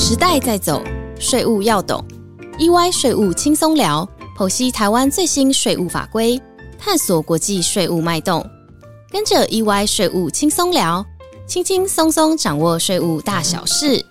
时代在走，税务要懂。EY 税务轻松聊，剖析台湾最新税务法规，探索国际税务脉动。跟着 EY 税务轻松聊，轻轻松松掌握税务大小事。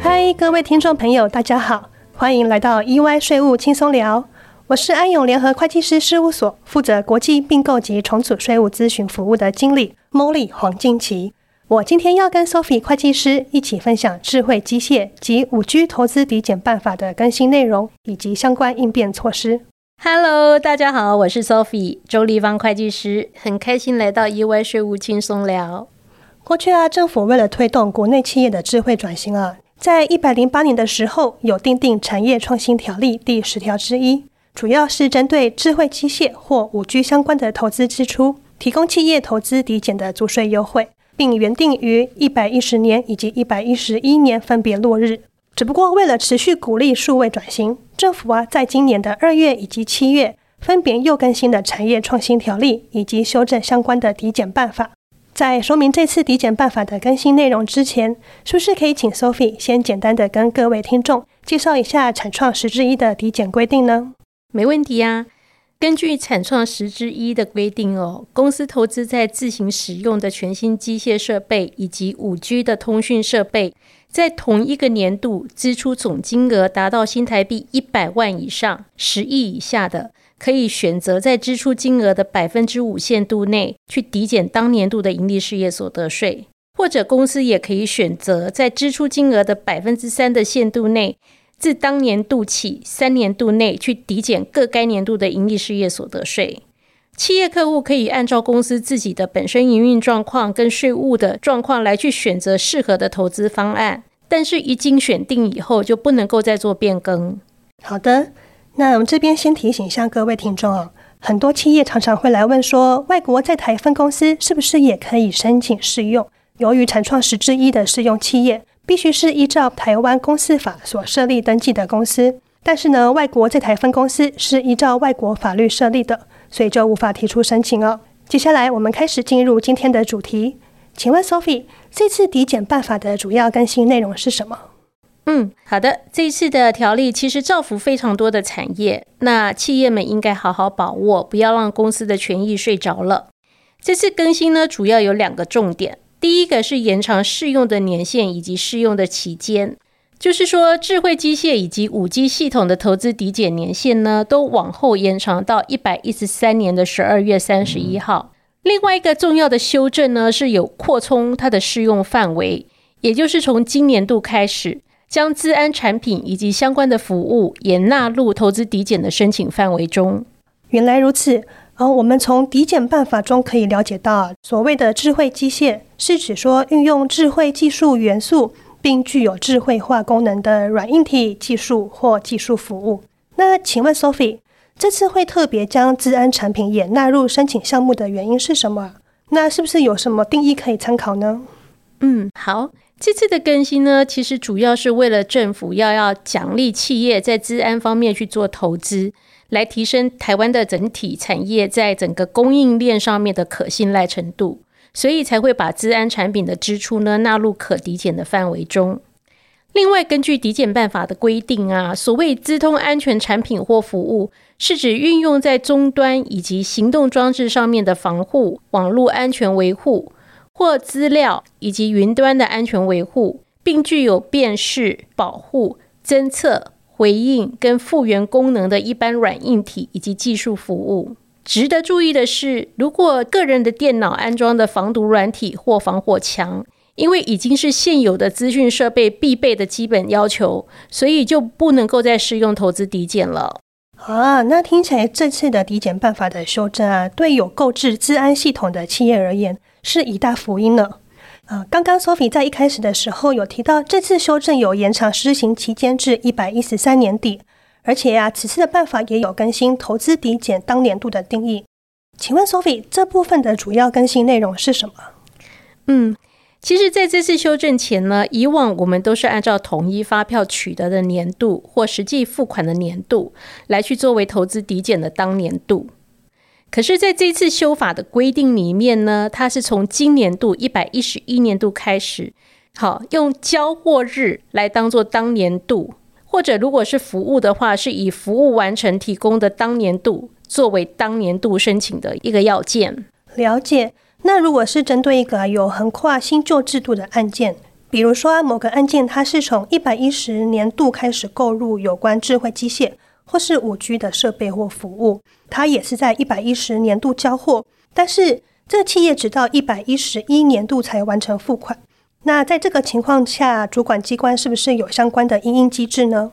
嗨，各位听众朋友，大家好，欢迎来到 EY 税务轻松聊。我是安永联合会计师事务所负责国际并购及重组税务咨询服务的经理 Molly 黄静琪。我今天要跟 Sophie 会计师一起分享智慧机械及五 G 投资抵减办法的更新内容以及相关应变措施。Hello，大家好，我是 Sophie 周立芳会计师，很开心来到 EY 税务轻松聊。过去啊，政府为了推动国内企业的智慧转型啊，在一百零八年的时候有订定产业创新条例第十条之一。主要是针对智慧机械或五 G 相关的投资支出，提供企业投资抵减的租税优惠，并原定于一百一十年以及一百一十一年分别落日。只不过为了持续鼓励数位转型，政府啊，在今年的二月以及七月，分别又更新了产业创新条例以及修正相关的抵减办法。在说明这次抵减办法的更新内容之前，是不是可以请 Sophie 先简单的跟各位听众介绍一下产创十之一的抵减规定呢？没问题啊！根据产创十之一的规定哦，公司投资在自行使用的全新机械设备以及五 G 的通讯设备，在同一个年度支出总金额达到新台币一百万以上十亿以下的，可以选择在支出金额的百分之五限度内去抵减当年度的盈利事业所得税，或者公司也可以选择在支出金额的百分之三的限度内。自当年度起，三年度内去抵减各该年度的盈利事业所得税。企业客户可以按照公司自己的本身营运状况跟税务的状况来去选择适合的投资方案，但是一经选定以后，就不能够再做变更。好的，那我们这边先提醒一下各位听众哦，很多企业常常会来问说，外国在台分公司是不是也可以申请适用？由于产创十之一的适用企业。必须是依照台湾公司法所设立登记的公司，但是呢，外国这台分公司是依照外国法律设立的，所以就无法提出申请哦。接下来我们开始进入今天的主题，请问 Sophie，这次抵减办法的主要更新内容是什么？嗯，好的，这一次的条例其实造福非常多的产业，那企业们应该好好把握，不要让公司的权益睡着了。这次更新呢，主要有两个重点。第一个是延长适用的年限以及适用的期间，就是说智慧机械以及五 G 系统的投资抵减年限呢，都往后延长到一百一十三年的十二月三十一号。另外一个重要的修正呢，是有扩充它的适用范围，也就是从今年度开始，将资安产品以及相关的服务也纳入投资抵减的申请范围中。原来如此。而我们从抵减办法中可以了解到，所谓的智慧机械是指说运用智慧技术元素，并具有智慧化功能的软硬体技术或技术服务。那请问 Sophie，这次会特别将治安产品也纳入申请项目的原因是什么？那是不是有什么定义可以参考呢？嗯，好，这次的更新呢，其实主要是为了政府要要奖励企业在治安方面去做投资。来提升台湾的整体产业在整个供应链上面的可信赖程度，所以才会把治安产品的支出呢纳入可抵减的范围中。另外，根据抵减办法的规定啊，所谓资通安全产品或服务，是指运用在终端以及行动装置上面的防护、网络安全维护或资料以及云端的安全维护，并具有辨识、保护、侦测。回应跟复原功能的一般软硬体以及技术服务。值得注意的是，如果个人的电脑安装的防毒软体或防火墙，因为已经是现有的资讯设备必备的基本要求，所以就不能够再适用投资抵减了。啊，那听起来这次的抵减办法的修正啊，对有购置治安系统的企业而言是一大福音呢。啊，刚刚 Sophie 在一开始的时候有提到，这次修正有延长施行期间至一百一十三年底，而且呀，此次的办法也有更新投资抵减当年度的定义。请问 Sophie，这部分的主要更新内容是什么？嗯，其实在这次修正前呢，以往我们都是按照统一发票取得的年度或实际付款的年度来去作为投资抵减的当年度。可是，在这次修法的规定里面呢，它是从今年度一百一十一年度开始，好用交货日来当做当年度，或者如果是服务的话，是以服务完成提供的当年度作为当年度申请的一个要件。了解。那如果是针对一个有横跨新旧制度的案件，比如说某个案件它是从一百一十年度开始购入有关智慧机械或是五 G 的设备或服务，它也是在一百一十年度交货，但是这企业直到一百一十一年度才完成付款。那在这个情况下，主管机关是不是有相关的应应机制呢？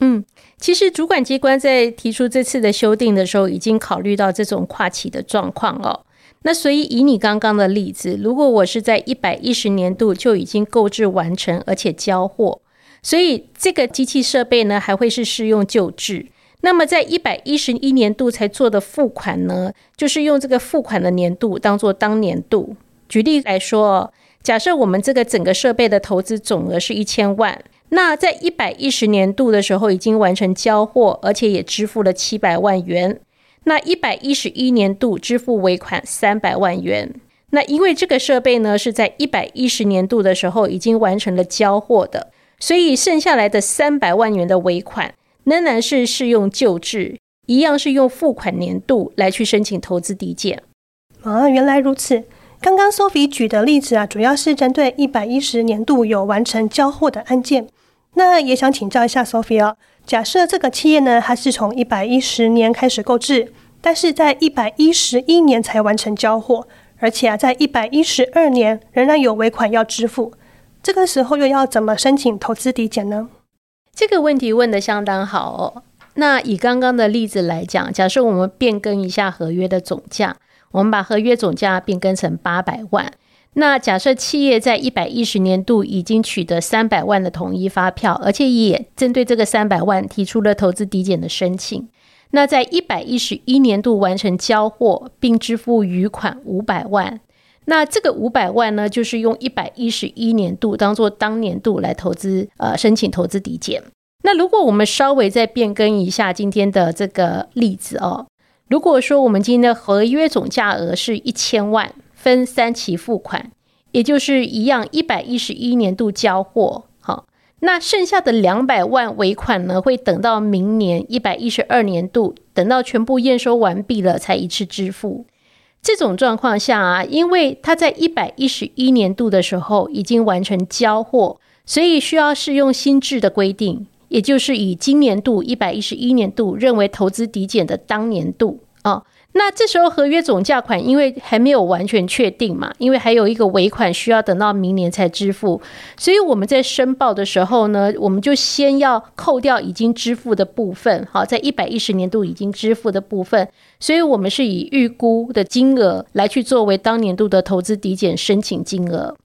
嗯，其实主管机关在提出这次的修订的时候，已经考虑到这种跨期的状况哦。那所以以你刚刚的例子，如果我是在一百一十年度就已经购置完成，而且交货，所以这个机器设备呢还会是适用旧制。那么在一百一十一年度才做的付款呢，就是用这个付款的年度当做当年度。举例来说，假设我们这个整个设备的投资总额是一千万，那在一百一十年度的时候已经完成交货，而且也支付了七百万元。那一百一十一年度支付尾款三百万元，那因为这个设备呢是在一百一十年度的时候已经完成了交货的，所以剩下来的三百万元的尾款仍然是适用旧制，一样是用付款年度来去申请投资抵减。啊，原来如此。刚刚 Sophie 举的例子啊，主要是针对一百一十年度有完成交货的案件。那也想请教一下 Sophie 啊。假设这个企业呢，它是从一百一十年开始购置，但是在一百一十一年才完成交货，而且啊，在一百一十二年仍然有尾款要支付，这个时候又要怎么申请投资抵减呢？这个问题问得相当好哦。那以刚刚的例子来讲，假设我们变更一下合约的总价，我们把合约总价变更成八百万。那假设企业在一百一十年度已经取得三百万的统一发票，而且也针对这个三百万提出了投资抵减的申请。那在一百一十一年度完成交货并支付余款五百万，那这个五百万呢，就是用一百一十一年度当做当年度来投资，呃，申请投资抵减。那如果我们稍微再变更一下今天的这个例子哦，如果说我们今天的合约总价额是一千万。分三期付款，也就是一样，一百一十一年度交货，好，那剩下的两百万尾款呢，会等到明年一百一十二年度，等到全部验收完毕了才一次支付。这种状况下啊，因为他在一百一十一年度的时候已经完成交货，所以需要适用新制的规定，也就是以今年度一百一十一年度认为投资抵减的当年度啊。那这时候合约总价款因为还没有完全确定嘛，因为还有一个尾款需要等到明年才支付，所以我们在申报的时候呢，我们就先要扣掉已经支付的部分，好，在一百一十年度已经支付的部分，所以我们是以预估的金额来去作为当年度的投资抵减申请金额。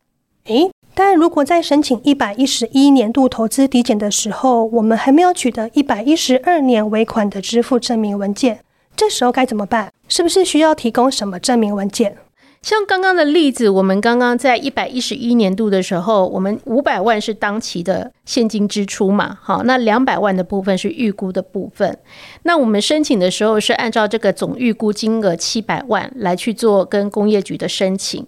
诶，但如果在申请一百一十一年度投资抵减的时候，我们还没有取得一百一十二年尾款的支付证明文件。这时候该怎么办？是不是需要提供什么证明文件？像刚刚的例子，我们刚刚在一百一十一年度的时候，我们五百万是当期的现金支出嘛？好，那两百万的部分是预估的部分。那我们申请的时候是按照这个总预估金额七百万来去做跟工业局的申请。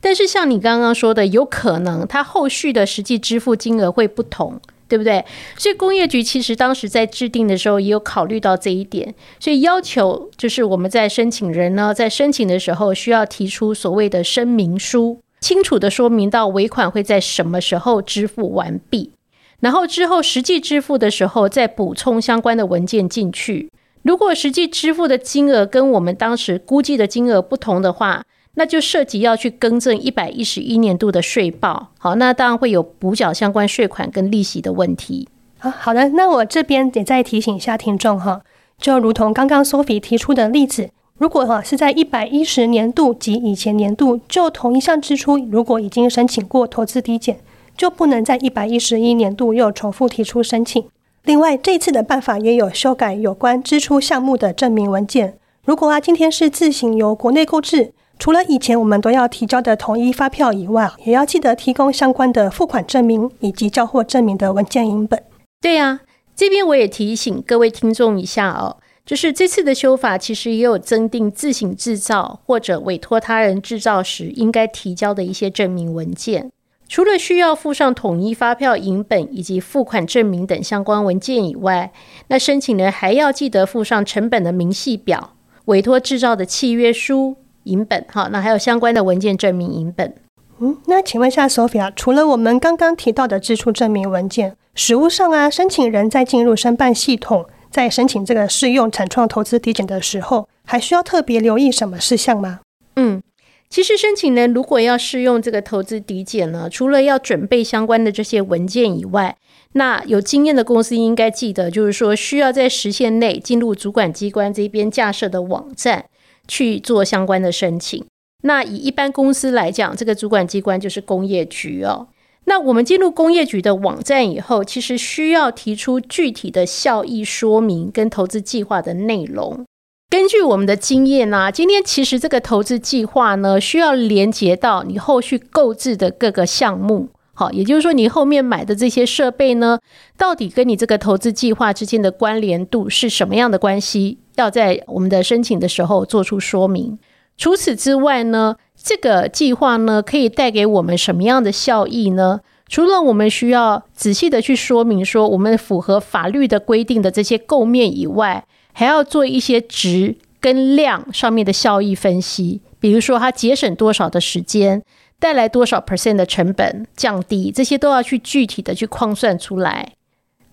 但是像你刚刚说的，有可能它后续的实际支付金额会不同。对不对？所以工业局其实当时在制定的时候也有考虑到这一点，所以要求就是我们在申请人呢，在申请的时候需要提出所谓的声明书，清楚的说明到尾款会在什么时候支付完毕，然后之后实际支付的时候再补充相关的文件进去。如果实际支付的金额跟我们当时估计的金额不同的话，那就涉及要去更正一百一十一年度的税报，好，那当然会有补缴相关税款跟利息的问题。啊，好的，那我这边也再提醒一下听众哈，就如同刚刚 Sophie 提出的例子，如果哈是在一百一十年度及以前年度就同一项支出，如果已经申请过投资抵减，就不能在一百一十一年度又重复提出申请。另外，这次的办法也有修改有关支出项目的证明文件，如果啊今天是自行由国内购置。除了以前我们都要提交的统一发票以外，也要记得提供相关的付款证明以及交货证明的文件影本。对呀，这边我也提醒各位听众一下哦，就是这次的修法其实也有增订自行制造或者委托他人制造时应该提交的一些证明文件。除了需要附上统一发票影本以及付款证明等相关文件以外，那申请人还要记得附上成本的明细表、委托制造的契约书影本，哈，那还有相关的文件证明银本。嗯，那请问一下，Sophia，除了我们刚刚提到的支出证明文件，实务上啊，申请人在进入申办系统，在申请这个适用产创投资抵减的时候，还需要特别留意什么事项吗？嗯。其实申请人如果要适用这个投资抵减呢，除了要准备相关的这些文件以外，那有经验的公司应该记得，就是说需要在时限内进入主管机关这边架设的网站去做相关的申请。那以一般公司来讲，这个主管机关就是工业局哦。那我们进入工业局的网站以后，其实需要提出具体的效益说明跟投资计划的内容。根据我们的经验呢，今天其实这个投资计划呢，需要连接到你后续购置的各个项目。好，也就是说，你后面买的这些设备呢，到底跟你这个投资计划之间的关联度是什么样的关系？要在我们的申请的时候做出说明。除此之外呢，这个计划呢，可以带给我们什么样的效益呢？除了我们需要仔细的去说明说，我们符合法律的规定的这些构面以外，还要做一些值跟量上面的效益分析，比如说它节省多少的时间，带来多少 percent 的成本降低，这些都要去具体的去框算出来。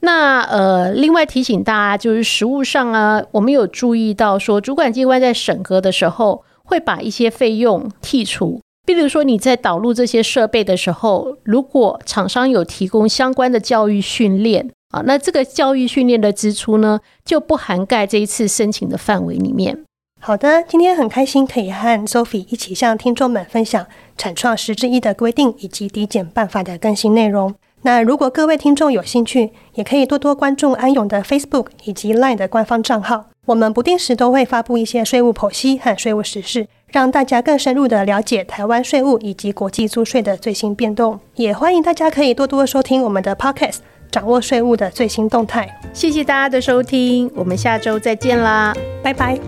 那呃，另外提醒大家，就是实务上啊，我们有注意到说，主管机关在审核的时候会把一些费用剔除，比如说你在导入这些设备的时候，如果厂商有提供相关的教育训练。啊，那这个教育训练的支出呢，就不涵盖这一次申请的范围里面。好的，今天很开心可以和 Sophie 一起向听众们分享产创十之一的规定以及抵减办法的更新内容。那如果各位听众有兴趣，也可以多多关注安永的 Facebook 以及 Line 的官方账号，我们不定时都会发布一些税务剖析和税务实事，让大家更深入的了解台湾税务以及国际租税的最新变动。也欢迎大家可以多多收听我们的 Podcast。掌握税务的最新动态，谢谢大家的收听，我们下周再见啦，拜拜。